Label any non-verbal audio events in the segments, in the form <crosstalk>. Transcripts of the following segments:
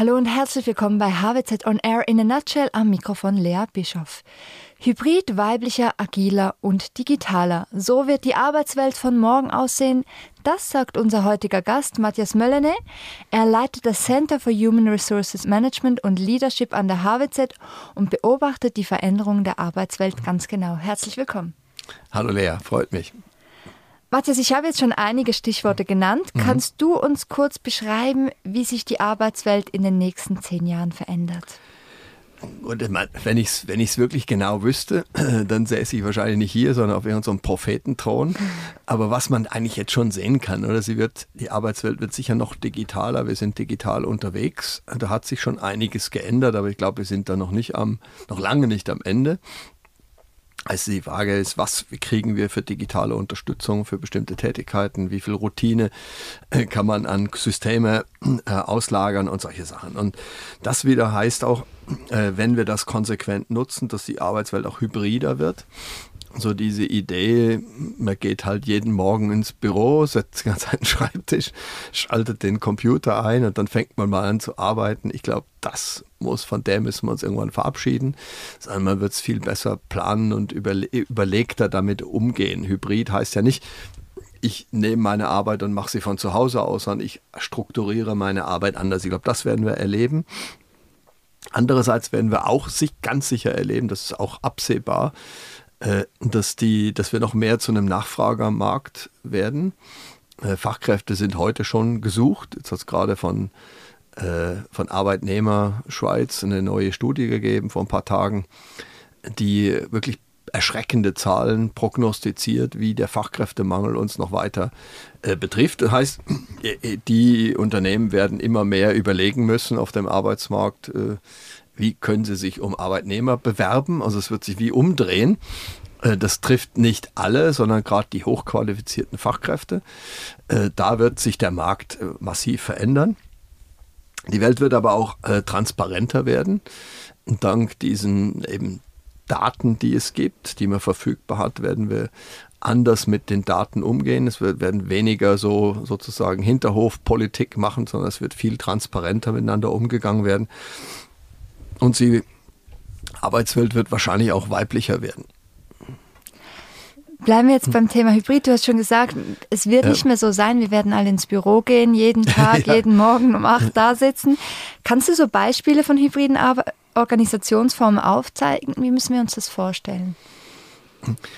Hallo und herzlich willkommen bei HWZ On Air in a Nutshell am Mikrofon Lea Bischoff. Hybrid, weiblicher, agiler und digitaler. So wird die Arbeitswelt von morgen aussehen. Das sagt unser heutiger Gast Matthias Möllene. Er leitet das Center for Human Resources Management und Leadership an der HWZ und beobachtet die Veränderungen der Arbeitswelt ganz genau. Herzlich willkommen. Hallo Lea, freut mich. Matthias, ich habe jetzt schon einige Stichworte genannt. Mhm. Kannst du uns kurz beschreiben, wie sich die Arbeitswelt in den nächsten zehn Jahren verändert? Und wenn ich es wenn wirklich genau wüsste, <clears throat> dann säße ich wahrscheinlich nicht hier, sondern auf irgendeinem Prophetenthron. Aber was man eigentlich jetzt schon sehen kann, oder sie wird, die Arbeitswelt wird sicher noch digitaler. Wir sind digital unterwegs. Da hat sich schon einiges geändert, aber ich glaube, wir sind da noch nicht am, noch lange nicht am Ende. Also die Frage ist, was kriegen wir für digitale Unterstützung für bestimmte Tätigkeiten, wie viel Routine äh, kann man an Systeme äh, auslagern und solche Sachen. Und das wieder heißt auch, äh, wenn wir das konsequent nutzen, dass die Arbeitswelt auch hybrider wird so diese Idee, man geht halt jeden Morgen ins Büro, setzt ganz einen <laughs> Schreibtisch, schaltet den Computer ein und dann fängt man mal an zu arbeiten. Ich glaube, das muss, von der müssen wir uns irgendwann verabschieden. Sondern man wird es viel besser planen und überle überlegter damit umgehen. Hybrid heißt ja nicht, ich nehme meine Arbeit und mache sie von zu Hause aus, sondern ich strukturiere meine Arbeit anders. Ich glaube, das werden wir erleben. Andererseits werden wir auch sich ganz sicher erleben, das ist auch absehbar, dass, die, dass wir noch mehr zu einem Nachfragermarkt werden. Äh, Fachkräfte sind heute schon gesucht. Jetzt hat es gerade von, äh, von Arbeitnehmer Schweiz eine neue Studie gegeben vor ein paar Tagen, die wirklich erschreckende Zahlen prognostiziert, wie der Fachkräftemangel uns noch weiter äh, betrifft. Das heißt, die Unternehmen werden immer mehr überlegen müssen auf dem Arbeitsmarkt, äh, wie können sie sich um Arbeitnehmer bewerben. Also es wird sich wie umdrehen. Äh, das trifft nicht alle, sondern gerade die hochqualifizierten Fachkräfte. Äh, da wird sich der Markt äh, massiv verändern. Die Welt wird aber auch transparenter werden. dank diesen eben Daten, die es gibt, die man verfügbar hat, werden wir anders mit den Daten umgehen. Es wird, werden weniger so sozusagen Hinterhofpolitik machen, sondern es wird viel transparenter miteinander umgegangen werden. Und die Arbeitswelt wird wahrscheinlich auch weiblicher werden. Bleiben wir jetzt beim Thema Hybrid. Du hast schon gesagt, es wird ja. nicht mehr so sein. Wir werden alle ins Büro gehen, jeden <laughs> Tag, ja. jeden Morgen um acht da sitzen. Kannst du so Beispiele von hybriden Organisationsformen aufzeigen? Wie müssen wir uns das vorstellen?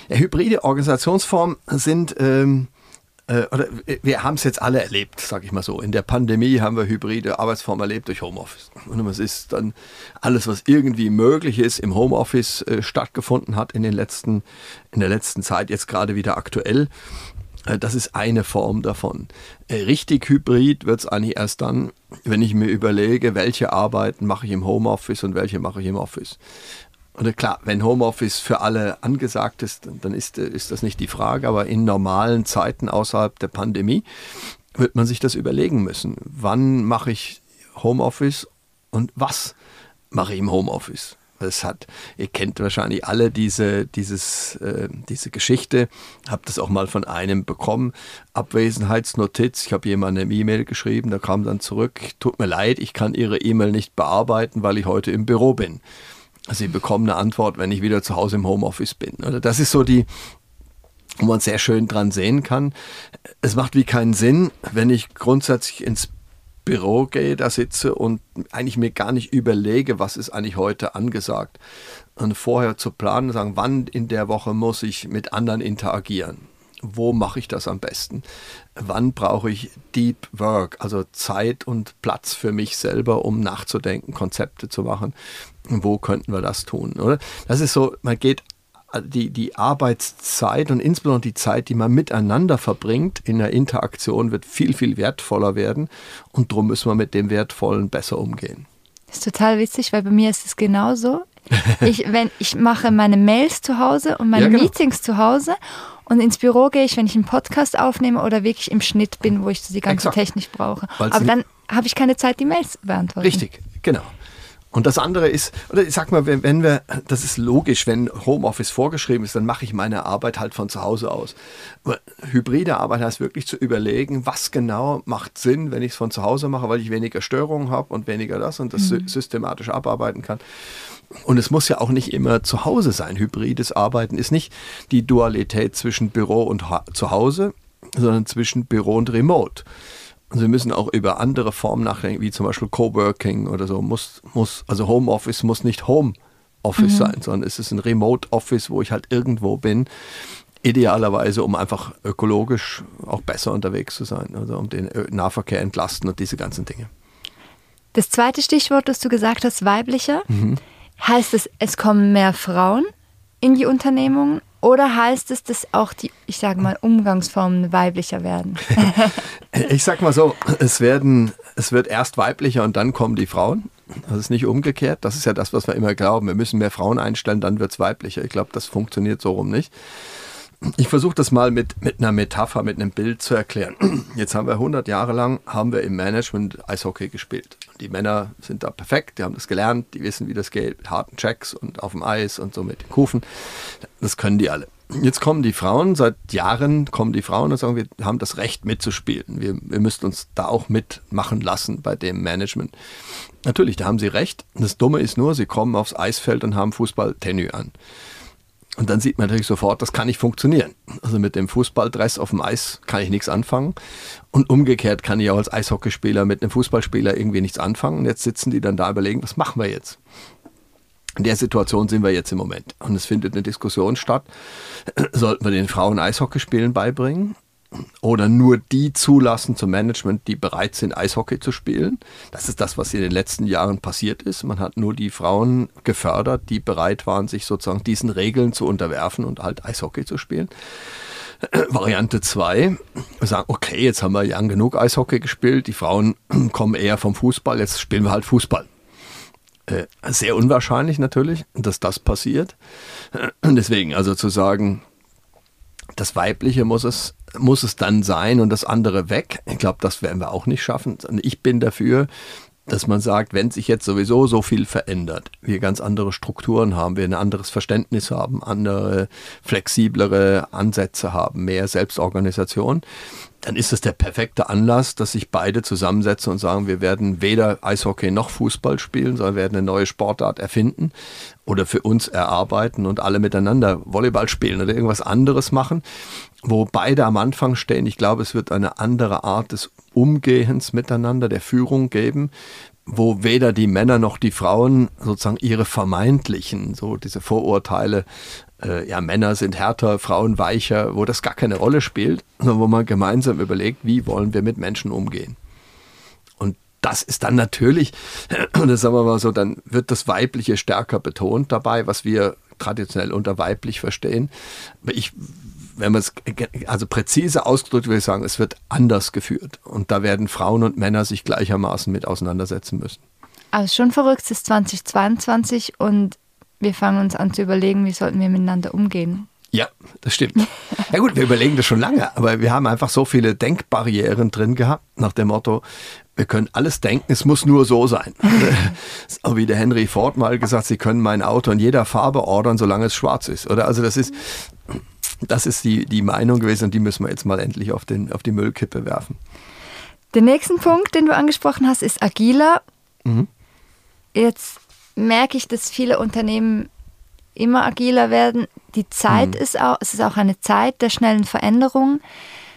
Ja, hybride Organisationsformen sind ähm, äh, oder wir haben es jetzt alle erlebt, sage ich mal so. In der Pandemie haben wir hybride Arbeitsformen erlebt durch Homeoffice. Und es ist dann alles, was irgendwie möglich ist, im Homeoffice äh, stattgefunden hat in, den letzten, in der letzten Zeit, jetzt gerade wieder aktuell. Äh, das ist eine Form davon. Äh, richtig hybrid wird es eigentlich erst dann, wenn ich mir überlege, welche Arbeiten mache ich im Homeoffice und welche mache ich im Office. Und klar, wenn Homeoffice für alle angesagt ist, dann ist, ist das nicht die Frage, aber in normalen Zeiten außerhalb der Pandemie wird man sich das überlegen müssen. Wann mache ich Homeoffice und was mache ich im Homeoffice? Es hat, ihr kennt wahrscheinlich alle diese, dieses, äh, diese Geschichte, habt das auch mal von einem bekommen. Abwesenheitsnotiz, ich habe jemandem eine E-Mail geschrieben, da kam dann zurück, tut mir leid, ich kann Ihre E-Mail nicht bearbeiten, weil ich heute im Büro bin. Sie bekommen eine Antwort, wenn ich wieder zu Hause im Homeoffice bin. Oder das ist so die, wo man sehr schön dran sehen kann. Es macht wie keinen Sinn, wenn ich grundsätzlich ins Büro gehe, da sitze und eigentlich mir gar nicht überlege, was ist eigentlich heute angesagt. Und vorher zu planen, sagen, wann in der Woche muss ich mit anderen interagieren wo mache ich das am besten? Wann brauche ich Deep Work, also Zeit und Platz für mich selber, um nachzudenken, Konzepte zu machen? Wo könnten wir das tun? Oder? Das ist so, man geht die, die Arbeitszeit und insbesondere die Zeit, die man miteinander verbringt in der Interaktion, wird viel, viel wertvoller werden. Und darum müssen wir mit dem Wertvollen besser umgehen. Das ist total witzig, weil bei mir ist es genauso. Ich, wenn, ich mache meine Mails zu Hause und meine ja, genau. Meetings zu Hause und ins Büro gehe ich, wenn ich einen Podcast aufnehme oder wirklich im Schnitt bin, wo ich die ganze Exakt. Technik brauche. Weil's Aber dann habe ich keine Zeit, die Mails beantworten. Richtig, genau. Und das andere ist, oder ich sag mal, wenn, wenn wir, das ist logisch, wenn Homeoffice vorgeschrieben ist, dann mache ich meine Arbeit halt von zu Hause aus. Aber hybride Arbeit heißt wirklich zu überlegen, was genau macht Sinn, wenn ich es von zu Hause mache, weil ich weniger Störungen habe und weniger das und das mhm. systematisch abarbeiten kann. Und es muss ja auch nicht immer zu Hause sein. Hybrides Arbeiten ist nicht die Dualität zwischen Büro und ha zu Hause, sondern zwischen Büro und Remote. Und wir müssen auch über andere Formen nachdenken, wie zum Beispiel Coworking oder so. Muss, muss, also Homeoffice muss nicht Homeoffice mhm. sein, sondern es ist ein Remote Office, wo ich halt irgendwo bin. Idealerweise, um einfach ökologisch auch besser unterwegs zu sein, also um den Nahverkehr entlasten und diese ganzen Dinge. Das zweite Stichwort, das du gesagt hast, weiblicher. Mhm. Heißt es, es kommen mehr Frauen in die Unternehmung oder heißt es, dass auch die, ich sage mal, Umgangsformen weiblicher werden? <laughs> ich sag mal so, es werden, es wird erst weiblicher und dann kommen die Frauen. Das ist nicht umgekehrt. Das ist ja das, was wir immer glauben. Wir müssen mehr Frauen einstellen, dann wird es weiblicher. Ich glaube, das funktioniert so rum nicht. Ich versuche das mal mit, mit einer Metapher, mit einem Bild zu erklären. <clears throat> Jetzt haben wir 100 Jahre lang, haben wir im Management Eishockey gespielt. Die Männer sind da perfekt, die haben das gelernt, die wissen, wie das geht, mit harten Checks und auf dem Eis und so mit den Kufen. Das können die alle. Jetzt kommen die Frauen, seit Jahren kommen die Frauen und sagen, wir haben das Recht mitzuspielen. Wir, wir müssten uns da auch mitmachen lassen bei dem Management. Natürlich, da haben sie recht. Das Dumme ist nur, sie kommen aufs Eisfeld und haben Fußball-Tenue an. Und dann sieht man natürlich sofort, das kann nicht funktionieren. Also mit dem Fußballdress auf dem Eis kann ich nichts anfangen. Und umgekehrt kann ich auch als Eishockeyspieler mit einem Fußballspieler irgendwie nichts anfangen. Und jetzt sitzen die dann da überlegen, was machen wir jetzt? In der Situation sind wir jetzt im Moment. Und es findet eine Diskussion statt. <clears throat> Sollten wir den Frauen Eishockeyspielen beibringen? Oder nur die zulassen zum Management, die bereit sind, Eishockey zu spielen. Das ist das, was in den letzten Jahren passiert ist. Man hat nur die Frauen gefördert, die bereit waren, sich sozusagen diesen Regeln zu unterwerfen und halt Eishockey zu spielen. <clears throat> Variante 2, wir sagen, okay, jetzt haben wir lang genug Eishockey gespielt, die Frauen <clears throat> kommen eher vom Fußball, jetzt spielen wir halt Fußball. Äh, sehr unwahrscheinlich natürlich, dass das passiert. <clears throat> Deswegen, also zu sagen, das Weibliche muss es, muss es dann sein und das andere weg. Ich glaube, das werden wir auch nicht schaffen. Ich bin dafür, dass man sagt, wenn sich jetzt sowieso so viel verändert, wir ganz andere Strukturen haben, wir ein anderes Verständnis haben, andere flexiblere Ansätze haben, mehr Selbstorganisation, dann ist es der perfekte Anlass, dass sich beide zusammensetzen und sagen, wir werden weder Eishockey noch Fußball spielen, sondern werden eine neue Sportart erfinden oder für uns erarbeiten und alle miteinander Volleyball spielen oder irgendwas anderes machen, wo beide am Anfang stehen. Ich glaube, es wird eine andere Art des Umgehens miteinander, der Führung geben, wo weder die Männer noch die Frauen sozusagen ihre vermeintlichen, so diese Vorurteile äh, ja, Männer sind härter, Frauen weicher, wo das gar keine Rolle spielt, sondern wo man gemeinsam überlegt, wie wollen wir mit Menschen umgehen. Und das ist dann natürlich, <clears throat> und das sagen wir mal so, dann wird das Weibliche stärker betont dabei, was wir traditionell unter weiblich verstehen. Ich, wenn man es also präzise ausgedrückt würde ich sagen, es wird anders geführt. Und da werden Frauen und Männer sich gleichermaßen mit auseinandersetzen müssen. Also schon verrückt, es ist 2022 und wir fangen uns an zu überlegen, wie sollten wir miteinander umgehen. Ja, das stimmt. Ja gut, wir überlegen das schon lange, aber wir haben einfach so viele Denkbarrieren drin gehabt, nach dem Motto, wir können alles denken, es muss nur so sein. so wie der Henry Ford mal gesagt, Sie können mein Auto in jeder Farbe ordern, solange es schwarz ist. Oder also das ist, das ist die, die Meinung gewesen und die müssen wir jetzt mal endlich auf, den, auf die Müllkippe werfen. Der nächste Punkt, den du angesprochen hast, ist agiler. Mhm. Jetzt merke ich, dass viele Unternehmen immer agiler werden. Die Zeit mhm. ist auch, es ist auch eine Zeit der schnellen Veränderung.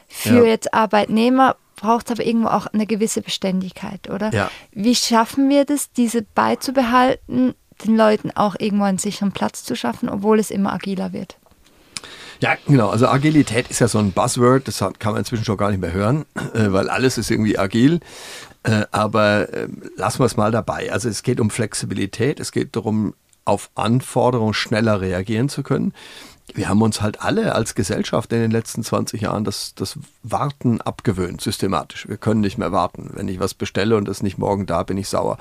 Für ja. jetzt Arbeitnehmer braucht es aber irgendwo auch eine gewisse Beständigkeit, oder? Ja. Wie schaffen wir das, diese beizubehalten, den Leuten auch irgendwo einen sicheren Platz zu schaffen, obwohl es immer agiler wird? Ja, genau. Also Agilität ist ja so ein Buzzword, das kann man inzwischen schon gar nicht mehr hören, äh, weil alles ist irgendwie agil. Äh, aber äh, lassen wir es mal dabei. Also es geht um Flexibilität, es geht darum, auf Anforderungen schneller reagieren zu können. Wir haben uns halt alle als Gesellschaft in den letzten 20 Jahren das, das Warten abgewöhnt, systematisch. Wir können nicht mehr warten. Wenn ich was bestelle und es nicht morgen da, bin ich sauer.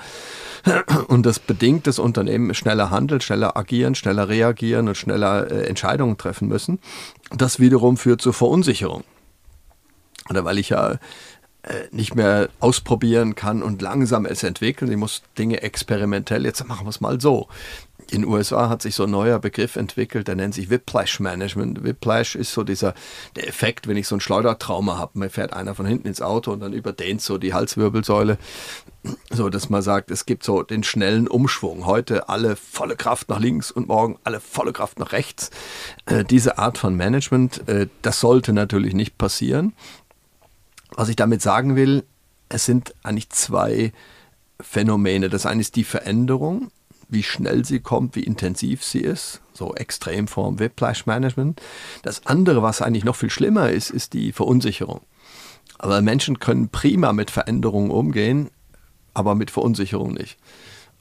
Und das bedingt das Unternehmen schneller handeln, schneller agieren, schneller reagieren und schneller äh, Entscheidungen treffen müssen. Das wiederum führt zur Verunsicherung. Oder weil ich ja äh, nicht mehr ausprobieren kann und langsam es entwickeln. Sie muss Dinge experimentell, jetzt machen wir es mal so. In den USA hat sich so ein neuer Begriff entwickelt, der nennt sich Whiplash Management. Whiplash ist so dieser der Effekt, wenn ich so ein Schleudertrauma habe. Mir fährt einer von hinten ins Auto und dann überdehnt so die Halswirbelsäule. So, dass man sagt, es gibt so den schnellen Umschwung. Heute alle volle Kraft nach links und morgen alle volle Kraft nach rechts. Äh, diese Art von Management, äh, das sollte natürlich nicht passieren. Was ich damit sagen will, es sind eigentlich zwei Phänomene. Das eine ist die Veränderung, wie schnell sie kommt, wie intensiv sie ist, so Extremform Whiplash Management. Das andere, was eigentlich noch viel schlimmer ist, ist die Verunsicherung. Aber Menschen können prima mit Veränderungen umgehen, aber mit Verunsicherung nicht.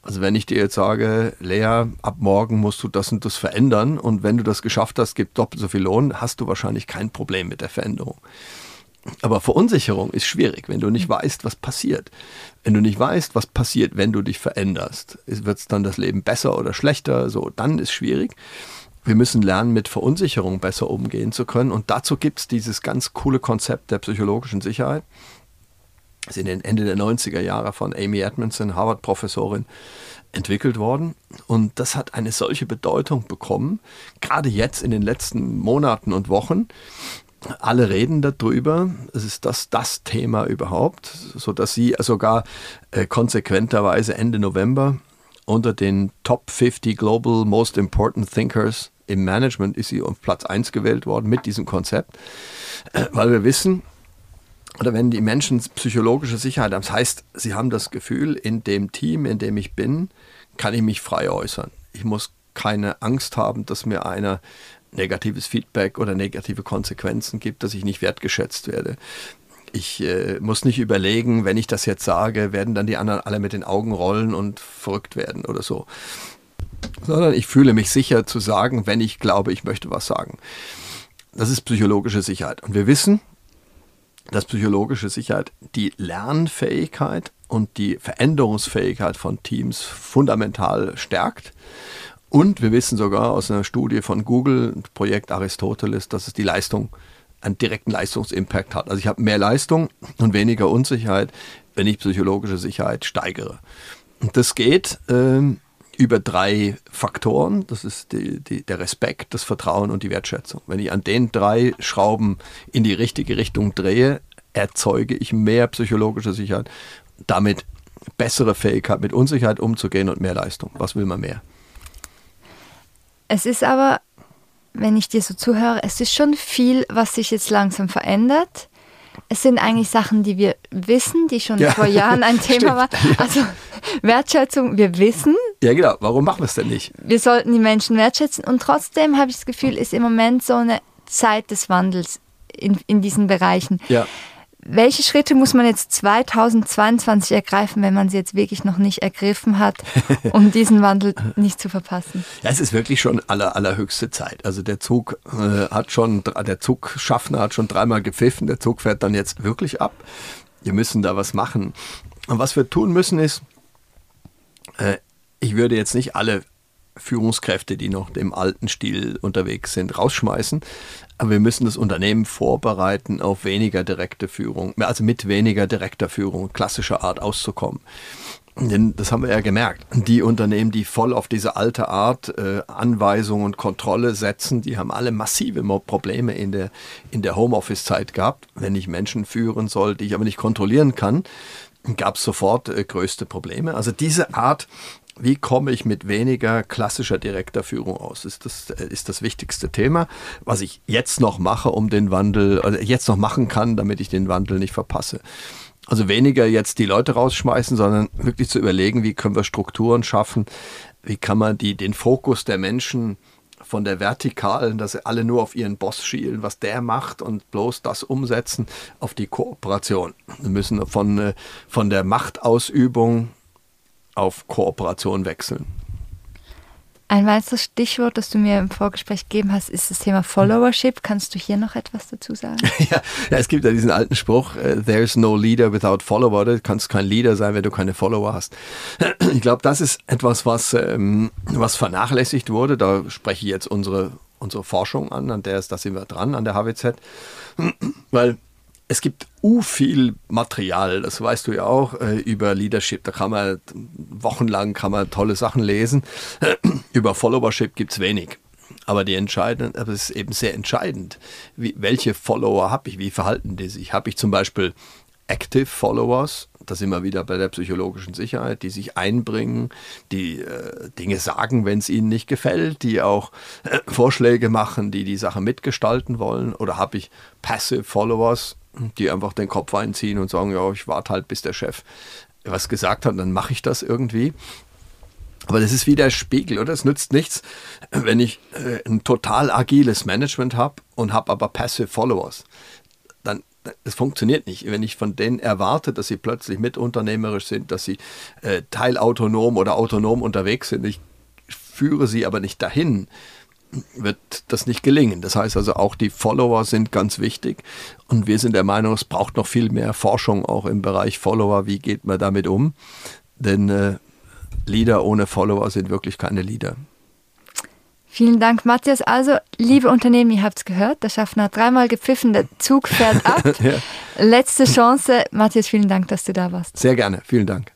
Also wenn ich dir jetzt sage, Lea, ab morgen musst du das und das verändern und wenn du das geschafft hast, gibt doppelt so viel Lohn, hast du wahrscheinlich kein Problem mit der Veränderung. Aber Verunsicherung ist schwierig, wenn du nicht weißt, was passiert. Wenn du nicht weißt, was passiert, wenn du dich veränderst, wird es dann das Leben besser oder schlechter, so, dann ist schwierig. Wir müssen lernen, mit Verunsicherung besser umgehen zu können. Und dazu gibt es dieses ganz coole Konzept der psychologischen Sicherheit. Das ist in den Ende der 90er Jahre von Amy Edmondson, Harvard-Professorin, entwickelt worden. Und das hat eine solche Bedeutung bekommen, gerade jetzt in den letzten Monaten und Wochen, alle reden darüber. Es ist das, das Thema überhaupt, sodass sie sogar äh, konsequenterweise Ende November unter den Top 50 Global Most Important Thinkers im Management ist sie auf Platz 1 gewählt worden mit diesem Konzept, äh, weil wir wissen, oder wenn die Menschen psychologische Sicherheit haben, das heißt, sie haben das Gefühl, in dem Team, in dem ich bin, kann ich mich frei äußern. Ich muss keine Angst haben, dass mir einer negatives Feedback oder negative Konsequenzen gibt, dass ich nicht wertgeschätzt werde. Ich äh, muss nicht überlegen, wenn ich das jetzt sage, werden dann die anderen alle mit den Augen rollen und verrückt werden oder so. Sondern ich fühle mich sicher zu sagen, wenn ich glaube, ich möchte was sagen. Das ist psychologische Sicherheit. Und wir wissen, dass psychologische Sicherheit die Lernfähigkeit und die Veränderungsfähigkeit von Teams fundamental stärkt. Und wir wissen sogar aus einer Studie von Google, Projekt Aristoteles, dass es die Leistung, einen direkten Leistungsimpact hat. Also ich habe mehr Leistung und weniger Unsicherheit, wenn ich psychologische Sicherheit steigere. Und das geht ähm, über drei Faktoren. Das ist die, die, der Respekt, das Vertrauen und die Wertschätzung. Wenn ich an den drei Schrauben in die richtige Richtung drehe, erzeuge ich mehr psychologische Sicherheit, damit bessere Fähigkeit mit Unsicherheit umzugehen und mehr Leistung. Was will man mehr? Es ist aber, wenn ich dir so zuhöre, es ist schon viel, was sich jetzt langsam verändert. Es sind eigentlich Sachen, die wir wissen, die schon ja. vor Jahren ein <laughs> Thema waren. Also Wertschätzung, wir wissen. Ja, genau. Warum machen wir es denn nicht? Wir sollten die Menschen wertschätzen. Und trotzdem habe ich das Gefühl, ist im Moment so eine Zeit des Wandels in, in diesen Bereichen. Ja. Welche Schritte muss man jetzt 2022 ergreifen, wenn man sie jetzt wirklich noch nicht ergriffen hat, <laughs> um diesen Wandel nicht zu verpassen? Ja, es ist wirklich schon aller, allerhöchste Zeit. Also der Zug äh, hat schon, der Zugschaffner hat schon dreimal gepfiffen, der Zug fährt dann jetzt wirklich ab. Wir müssen da was machen. Und was wir tun müssen ist, äh, ich würde jetzt nicht alle Führungskräfte, die noch im alten Stil unterwegs sind, rausschmeißen. Aber wir müssen das Unternehmen vorbereiten, auf weniger direkte Führung, also mit weniger direkter Führung, klassischer Art auszukommen. Denn das haben wir ja gemerkt. Die Unternehmen, die voll auf diese alte Art äh, Anweisung und Kontrolle setzen, die haben alle massive Probleme in der, in der Homeoffice-Zeit gehabt. Wenn ich Menschen führen soll, die ich aber nicht kontrollieren kann, gab es sofort äh, größte Probleme. Also diese Art wie komme ich mit weniger klassischer direkter Führung aus? Ist das, äh, ist das wichtigste Thema, was ich jetzt noch mache, um den Wandel, oder jetzt noch machen kann, damit ich den Wandel nicht verpasse. Also weniger jetzt die Leute rausschmeißen, sondern wirklich zu überlegen, wie können wir Strukturen schaffen, wie kann man die, den Fokus der Menschen von der Vertikalen, dass sie alle nur auf ihren Boss schielen, was der macht und bloß das umsetzen, auf die Kooperation. Wir müssen von, äh, von der Machtausübung auf Kooperation wechseln. Ein weiteres Stichwort, das du mir im Vorgespräch gegeben hast, ist das Thema Followership. Kannst du hier noch etwas dazu sagen? <laughs> ja, ja, es gibt ja diesen alten Spruch, uh, there's no leader without follower. Du kannst kein Leader sein, wenn du keine Follower hast. Ich glaube, das ist etwas, was, ähm, was vernachlässigt wurde. Da spreche ich jetzt unsere, unsere Forschung an, an der ist, da sind wir dran, an der HWZ. Weil es gibt u viel Material, das weißt du ja auch, äh, über Leadership. Da kann man wochenlang kann man tolle Sachen lesen. <clears throat> über Followership gibt es wenig. Aber die entscheidend, aber es ist eben sehr entscheidend, wie, welche Follower habe ich, wie verhalten die sich. Habe ich zum Beispiel Active Followers, da sind wir wieder bei der psychologischen Sicherheit, die sich einbringen, die äh, Dinge sagen, wenn es ihnen nicht gefällt, die auch äh, Vorschläge machen, die die Sache mitgestalten wollen. Oder habe ich Passive Followers, die einfach den Kopf einziehen und sagen, ja, ich warte halt, bis der Chef was gesagt hat, dann mache ich das irgendwie. Aber das ist wie der Spiegel, oder? Es nützt nichts, wenn ich äh, ein total agiles Management habe und habe aber passive Followers. Dann das funktioniert nicht. Wenn ich von denen erwarte, dass sie plötzlich mitunternehmerisch sind, dass sie äh, teilautonom oder autonom unterwegs sind, ich führe sie aber nicht dahin, wird das nicht gelingen. Das heißt also auch die Follower sind ganz wichtig und wir sind der Meinung, es braucht noch viel mehr Forschung auch im Bereich Follower. Wie geht man damit um? Denn äh, Leader ohne Follower sind wirklich keine Leader. Vielen Dank, Matthias. Also, liebe Unternehmen, ihr habt es gehört, der Schaffner hat dreimal gepfiffen, der Zug fährt <laughs> ab. ja. Letzte Chance. Matthias, vielen Dank, dass du da warst. Sehr gerne, vielen Dank.